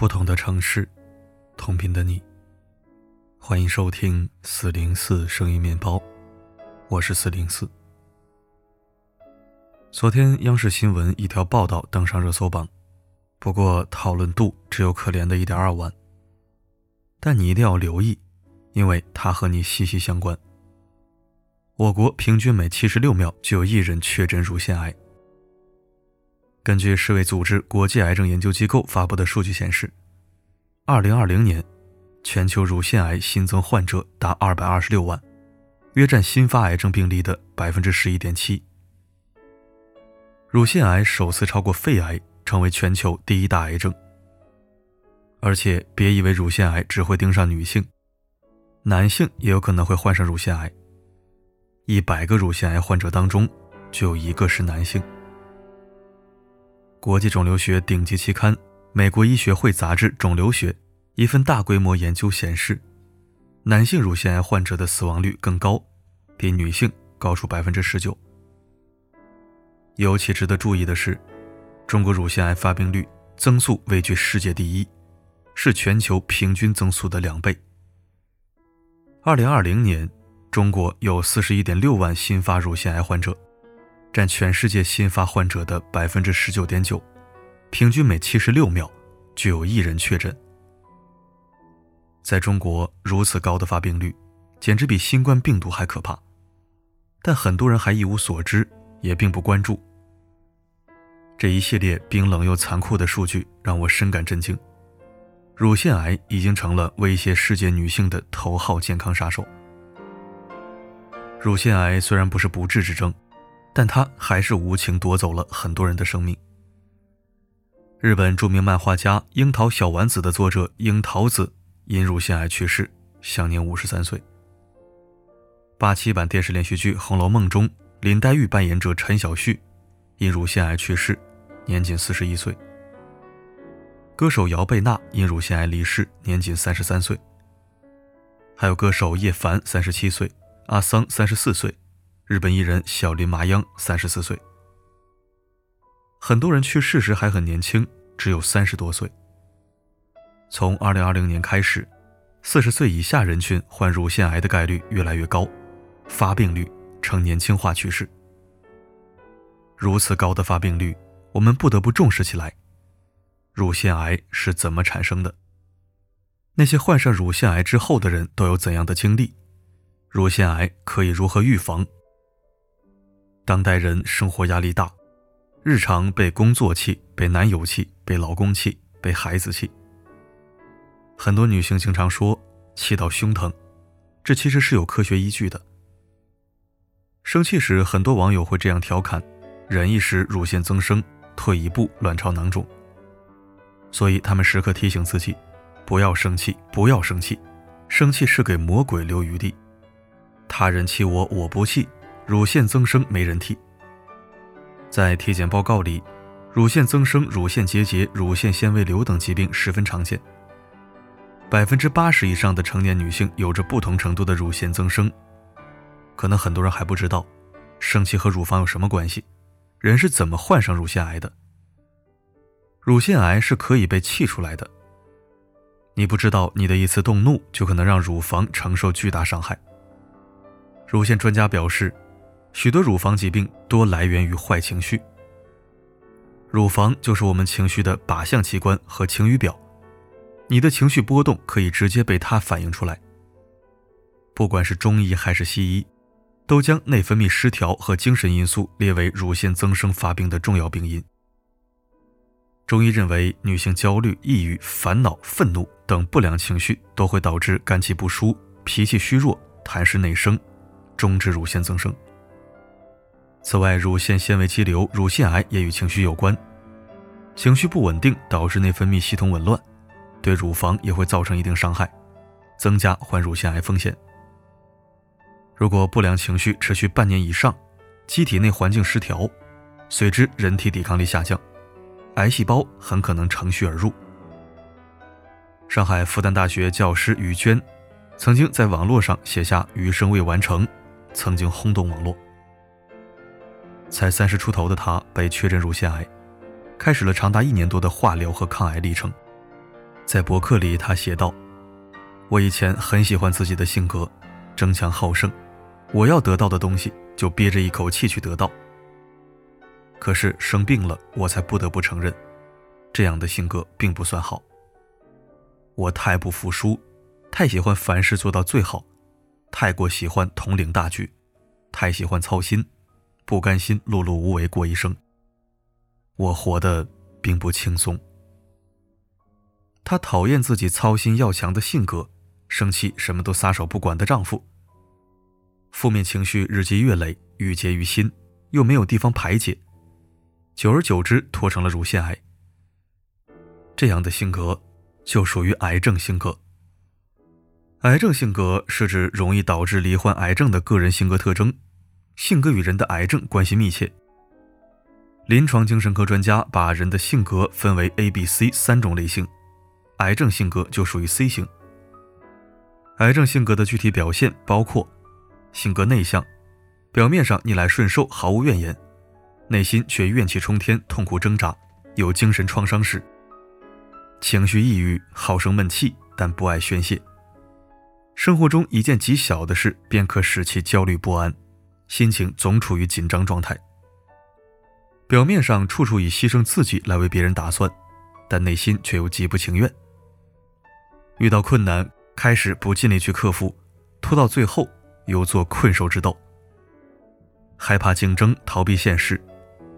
不同的城市，同频的你。欢迎收听四零四声音面包，我是四零四。昨天央视新闻一条报道登上热搜榜，不过讨论度只有可怜的一点二万。但你一定要留意，因为它和你息息相关。我国平均每七十六秒就有一人确诊乳腺癌。根据世卫组织国际癌症研究机构发布的数据显示，二零二零年，全球乳腺癌新增患者达二百二十六万，约占新发癌症病例的百分之十一点七。乳腺癌首次超过肺癌，成为全球第一大癌症。而且别以为乳腺癌只会盯上女性，男性也有可能会患上乳腺癌。一百个乳腺癌患者当中，就有一个是男性。国际肿瘤学顶级期刊《美国医学会杂志肿瘤学》一份大规模研究显示，男性乳腺癌患者的死亡率更高，比女性高出百分之十九。尤其值得注意的是，中国乳腺癌发病率增速位居世界第一，是全球平均增速的两倍。二零二零年，中国有四十一点六万新发乳腺癌患者，占全世界新发患者的百分之十九点九，平均每七十六秒就有一人确诊。在中国如此高的发病率，简直比新冠病毒还可怕，但很多人还一无所知，也并不关注。这一系列冰冷又残酷的数据让我深感震惊。乳腺癌已经成了威胁世界女性的头号健康杀手。乳腺癌虽然不是不治之症，但他还是无情夺走了很多人的生命。日本著名漫画家《樱桃小丸子》的作者樱桃子因乳腺癌去世，享年五十三岁。八七版电视连续剧《红楼梦》中，林黛玉扮演者陈小旭因乳腺癌去世。年仅四十一岁。歌手姚贝娜因乳腺癌离世，年仅三十三岁。还有歌手叶凡三十七岁，阿桑三十四岁，日本艺人小林麻央三十四岁。很多人去世时还很年轻，只有三十多岁。从二零二零年开始，四十岁以下人群患乳腺癌的概率越来越高，发病率呈年轻化趋势。如此高的发病率。我们不得不重视起来。乳腺癌是怎么产生的？那些患上乳腺癌之后的人都有怎样的经历？乳腺癌可以如何预防？当代人生活压力大，日常被工作气、被男友气、被老公气、被孩子气。很多女性经常说气到胸疼，这其实是有科学依据的。生气时，很多网友会这样调侃：忍一时，乳腺增生。退一步，卵巢囊肿。所以他们时刻提醒自己，不要生气，不要生气，生气是给魔鬼留余地。他人气我，我不气，乳腺增生没人替。在体检报告里，乳腺增生、乳腺结节、乳腺纤维瘤等疾病十分常见。百分之八十以上的成年女性有着不同程度的乳腺增生。可能很多人还不知道，生气和乳房有什么关系。人是怎么患上乳腺癌的？乳腺癌是可以被气出来的。你不知道，你的一次动怒就可能让乳房承受巨大伤害。乳腺专家表示，许多乳房疾病多来源于坏情绪。乳房就是我们情绪的靶向器官和晴雨表，你的情绪波动可以直接被它反映出来。不管是中医还是西医。都将内分泌失调和精神因素列为乳腺增生发病的重要病因。中医认为，女性焦虑、抑郁、烦恼、愤怒等不良情绪都会导致肝气不舒、脾气虚弱、痰湿内生，终致乳腺增生。此外，乳腺纤维肌瘤、乳腺癌也与情绪有关。情绪不稳定导致内分泌系统紊乱，对乳房也会造成一定伤害，增加患乳腺癌风险。如果不良情绪持续半年以上，机体内环境失调，随之人体抵抗力下降，癌细胞很可能乘虚而入。上海复旦大学教师于娟，曾经在网络上写下“余生未完成”，曾经轰动网络。才三十出头的她被确诊乳腺癌，开始了长达一年多的化疗和抗癌历程。在博客里，他写道：“我以前很喜欢自己的性格，争强好胜，我要得到的东西就憋着一口气去得到。可是生病了，我才不得不承认，这样的性格并不算好。我太不服输，太喜欢凡事做到最好，太过喜欢统领大局，太喜欢操心，不甘心碌碌无为过一生。我活得并不轻松。”她讨厌自己操心要强的性格，生气什么都撒手不管的丈夫。负面情绪日积月累，郁结于心，又没有地方排解，久而久之拖成了乳腺癌。这样的性格就属于癌症性格。癌症性格是指容易导致罹患癌症的个人性格特征，性格与人的癌症关系密切。临床精神科专家把人的性格分为 A、B、C 三种类型。癌症性格就属于 C 型。癌症性格的具体表现包括：性格内向，表面上逆来顺受，毫无怨言，内心却怨气冲天，痛苦挣扎，有精神创伤史；情绪抑郁，好生闷气，但不爱宣泄。生活中一件极小的事便可使其焦虑不安，心情总处于紧张状态。表面上处处以牺牲自己来为别人打算，但内心却又极不情愿。遇到困难，开始不尽力去克服，拖到最后又做困兽之斗。害怕竞争，逃避现实，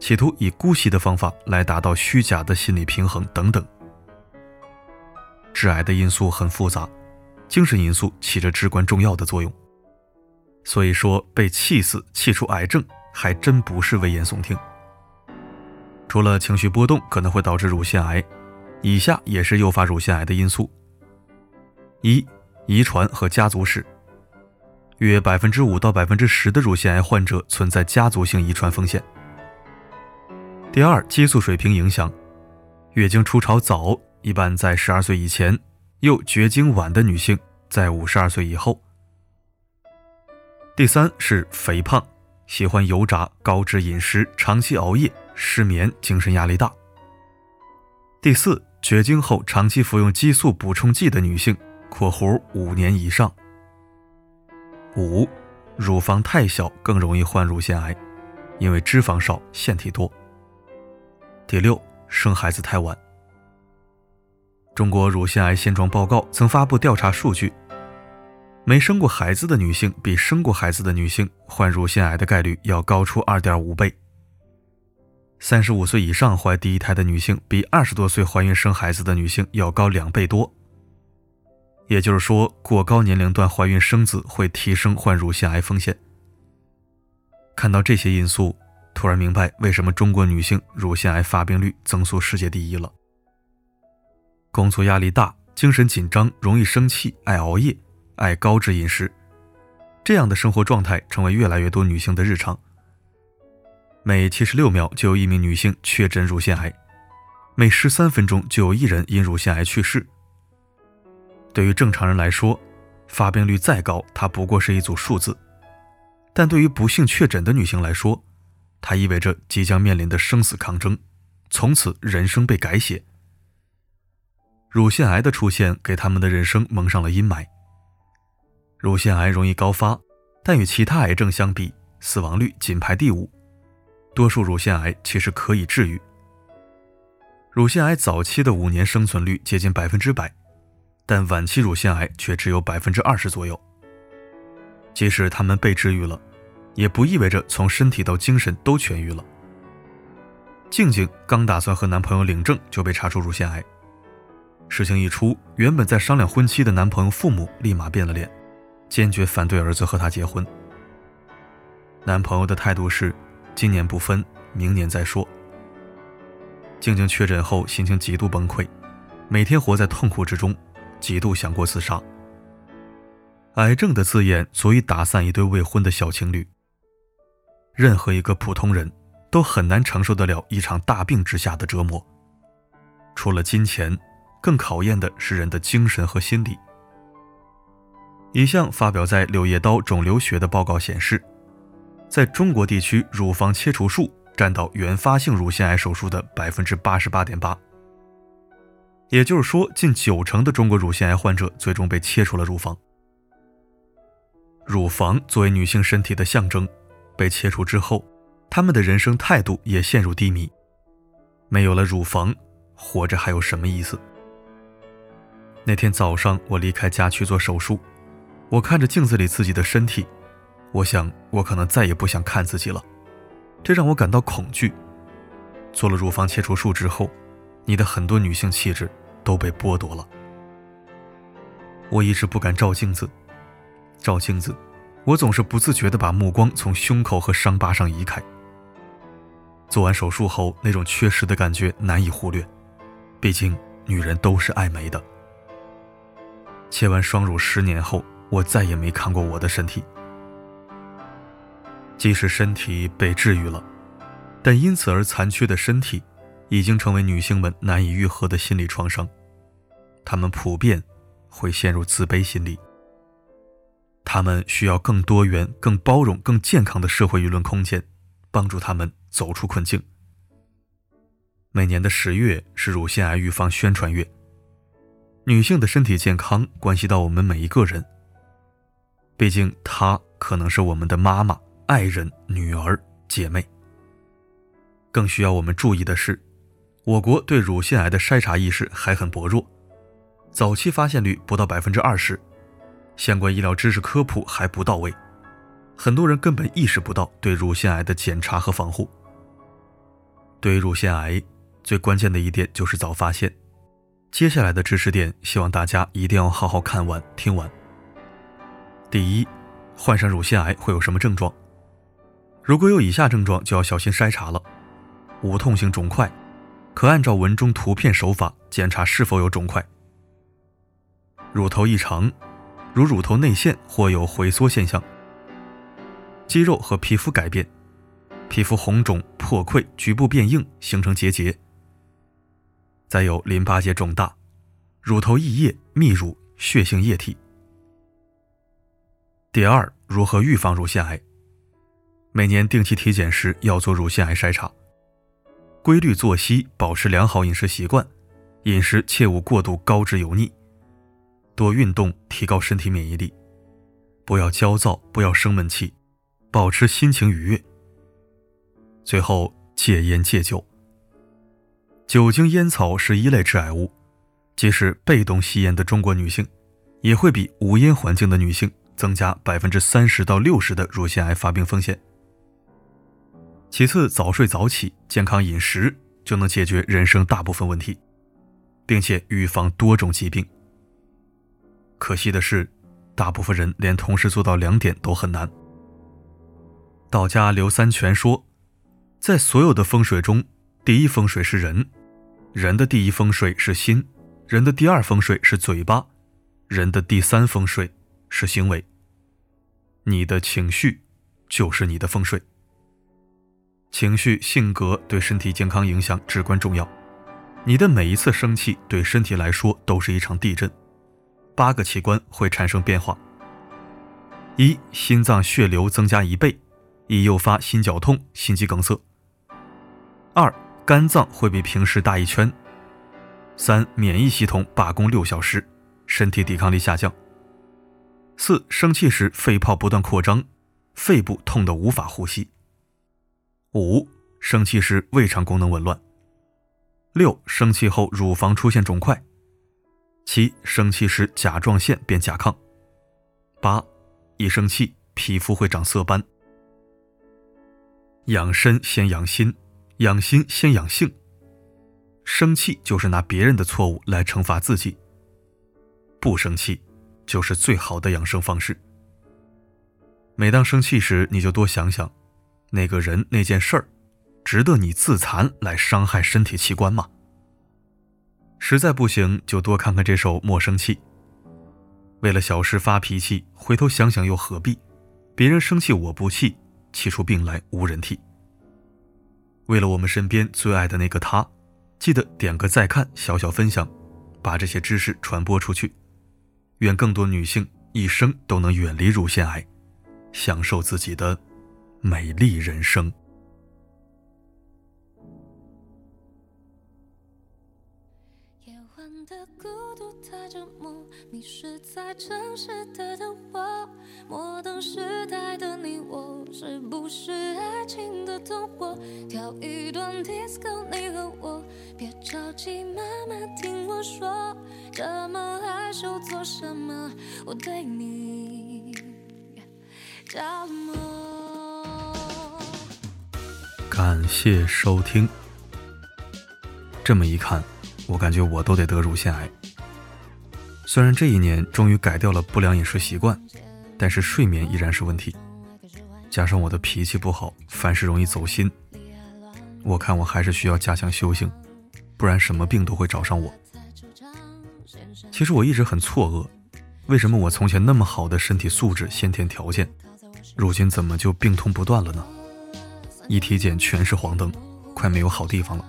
企图以姑息的方法来达到虚假的心理平衡等等。致癌的因素很复杂，精神因素起着至关重要的作用。所以说，被气死、气出癌症，还真不是危言耸听。除了情绪波动可能会导致乳腺癌，以下也是诱发乳腺癌的因素。一、遗传和家族史，约百分之五到百分之十的乳腺癌患者存在家族性遗传风险。第二，激素水平影响，月经初潮早，一般在十二岁以前；又绝经晚的女性，在五十二岁以后。第三是肥胖，喜欢油炸、高脂饮食，长期熬夜、失眠、精神压力大。第四，绝经后长期服用激素补充剂的女性。括弧五年以上。五，乳房太小更容易患乳腺癌，因为脂肪少，腺体多。第六，生孩子太晚。中国乳腺癌现状报告曾发布调查数据，没生过孩子的女性比生过孩子的女性患乳腺癌的概率要高出二点五倍。三十五岁以上怀第一胎的女性比二十多岁怀孕生孩子的女性要高两倍多。也就是说，过高年龄段怀孕生子会提升患乳腺癌风险。看到这些因素，突然明白为什么中国女性乳腺癌发病率增速世界第一了。工作压力大，精神紧张，容易生气，爱熬夜，爱高脂饮食，这样的生活状态成为越来越多女性的日常。每七十六秒就有一名女性确诊乳腺癌，每十三分钟就有一人因乳腺癌去世。对于正常人来说，发病率再高，它不过是一组数字；但对于不幸确诊的女性来说，它意味着即将面临的生死抗争，从此人生被改写。乳腺癌的出现给他们的人生蒙上了阴霾。乳腺癌容易高发，但与其他癌症相比，死亡率仅排第五。多数乳腺癌其实可以治愈。乳腺癌早期的五年生存率接近百分之百。但晚期乳腺癌却只有百分之二十左右。即使他们被治愈了，也不意味着从身体到精神都痊愈了。静静刚打算和男朋友领证，就被查出乳腺癌。事情一出，原本在商量婚期的男朋友父母立马变了脸，坚决反对儿子和她结婚。男朋友的态度是：今年不分，明年再说。静静确诊后，心情极度崩溃，每天活在痛苦之中。极度想过自杀。癌症的字眼足以打散一对未婚的小情侣。任何一个普通人都很难承受得了一场大病之下的折磨。除了金钱，更考验的是人的精神和心理。一项发表在《柳叶刀肿瘤学》的报告显示，在中国地区，乳房切除术占到原发性乳腺癌手术的百分之八十八点八。也就是说，近九成的中国乳腺癌患者最终被切除了乳房。乳房作为女性身体的象征，被切除之后，她们的人生态度也陷入低迷。没有了乳房，活着还有什么意思？那天早上，我离开家去做手术，我看着镜子里自己的身体，我想，我可能再也不想看自己了，这让我感到恐惧。做了乳房切除术之后，你的很多女性气质都被剥夺了。我一直不敢照镜子，照镜子，我总是不自觉地把目光从胸口和伤疤上移开。做完手术后，那种缺失的感觉难以忽略，毕竟女人都是爱美的。切完双乳十年后，我再也没看过我的身体。即使身体被治愈了，但因此而残缺的身体，已经成为女性们难以愈合的心理创伤。她们普遍会陷入自卑心理。她们需要更多元、更包容、更健康的社会舆论空间，帮助她们走出困境。每年的十月是乳腺癌预防宣传月。女性的身体健康关系到我们每一个人。毕竟，她可能是我们的妈妈、爱人、女儿、姐妹。更需要我们注意的是，我国对乳腺癌的筛查意识还很薄弱，早期发现率不到百分之二十，相关医疗知识科普还不到位，很多人根本意识不到对乳腺癌的检查和防护。对于乳腺癌，最关键的一点就是早发现。接下来的知识点，希望大家一定要好好看完、听完。第一，患上乳腺癌会有什么症状？如果有以下症状，就要小心筛查了：无痛性肿块，可按照文中图片手法检查是否有肿块；乳头异常，如乳头内陷或有回缩现象；肌肉和皮肤改变，皮肤红肿、破溃、局部变硬，形成结节。再有淋巴结肿大、乳头溢液、泌乳、血性液体。第二，如何预防乳腺癌？每年定期体检时要做乳腺癌筛查，规律作息，保持良好饮食习惯，饮食切勿过度高脂油腻，多运动，提高身体免疫力，不要焦躁，不要生闷气，保持心情愉悦。最后，戒烟戒酒。酒精、烟草是一类致癌物，即使被动吸烟的中国女性，也会比无烟环境的女性增加百分之三十到六十的乳腺癌发病风险。其次，早睡早起、健康饮食就能解决人生大部分问题，并且预防多种疾病。可惜的是，大部分人连同时做到两点都很难。道家刘三全说，在所有的风水中，第一风水是人。人的第一风水是心，人的第二风水是嘴巴，人的第三风水是行为。你的情绪就是你的风水。情绪、性格对身体健康影响至关重要。你的每一次生气对身体来说都是一场地震，八个器官会产生变化：一、心脏血流增加一倍，易诱发心绞痛、心肌梗塞；二、肝脏会比平时大一圈。三、免疫系统罢工六小时，身体抵抗力下降。四、生气时肺泡不断扩张，肺部痛得无法呼吸。五、生气时胃肠功能紊乱。六、生气后乳房出现肿块。七、生气时甲状腺变甲亢。八、一生气皮肤会长色斑。养身先养心。养心先养性，生气就是拿别人的错误来惩罚自己。不生气，就是最好的养生方式。每当生气时，你就多想想，那个人那件事儿，值得你自残来伤害身体器官吗？实在不行，就多看看这首《莫生气》。为了小事发脾气，回头想想又何必？别人生气我不气，气出病来无人替。为了我们身边最爱的那个他，记得点个再看，小小分享，把这些知识传播出去。愿更多女性一生都能远离乳腺癌，享受自己的美丽人生。夜迷失在城市的灯火，摩登时代的你我，是不是爱情的童话？跳一段 disco，你和我，别着急，慢慢听我说，这么害羞做什么？我对你着魔。感谢收听。这么一看，我感觉我都得得乳腺癌。虽然这一年终于改掉了不良饮食习惯，但是睡眠依然是问题。加上我的脾气不好，凡事容易走心，我看我还是需要加强修行，不然什么病都会找上我。其实我一直很错愕，为什么我从前那么好的身体素质、先天条件，如今怎么就病痛不断了呢？一体检全是黄灯，快没有好地方了。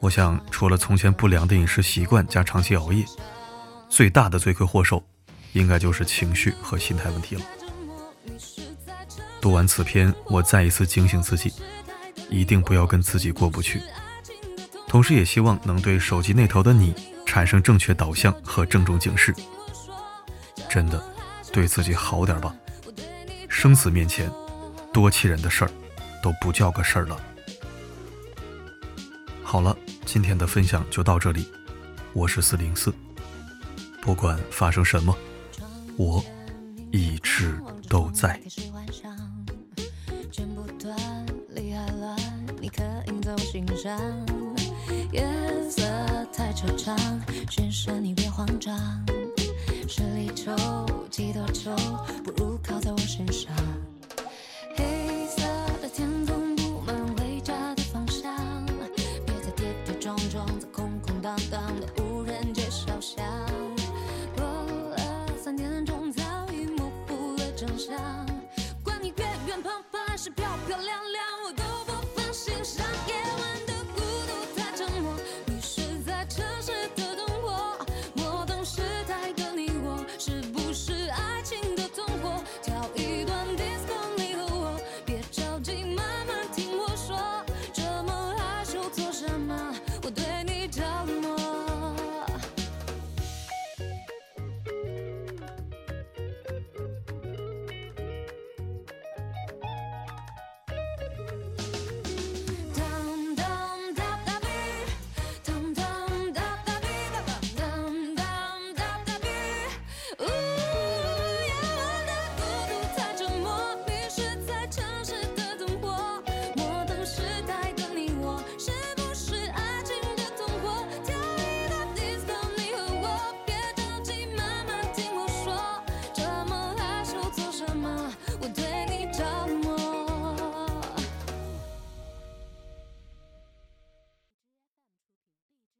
我想，除了从前不良的饮食习惯加长期熬夜。最大的罪魁祸首，应该就是情绪和心态问题了。读完此篇，我再一次警醒自己，一定不要跟自己过不去。同时，也希望能对手机那头的你产生正确导向和郑重警示。真的，对自己好点吧。生死面前，多气人的事儿都不叫个事儿了。好了，今天的分享就到这里。我是四零四。不管发生什么，我一直都在。夜色太惆怅，先生你别慌张。十里愁，几多愁，不如靠在我身上。黑色的天空布满回家的方向，别再跌跌撞撞在空空荡荡是漂。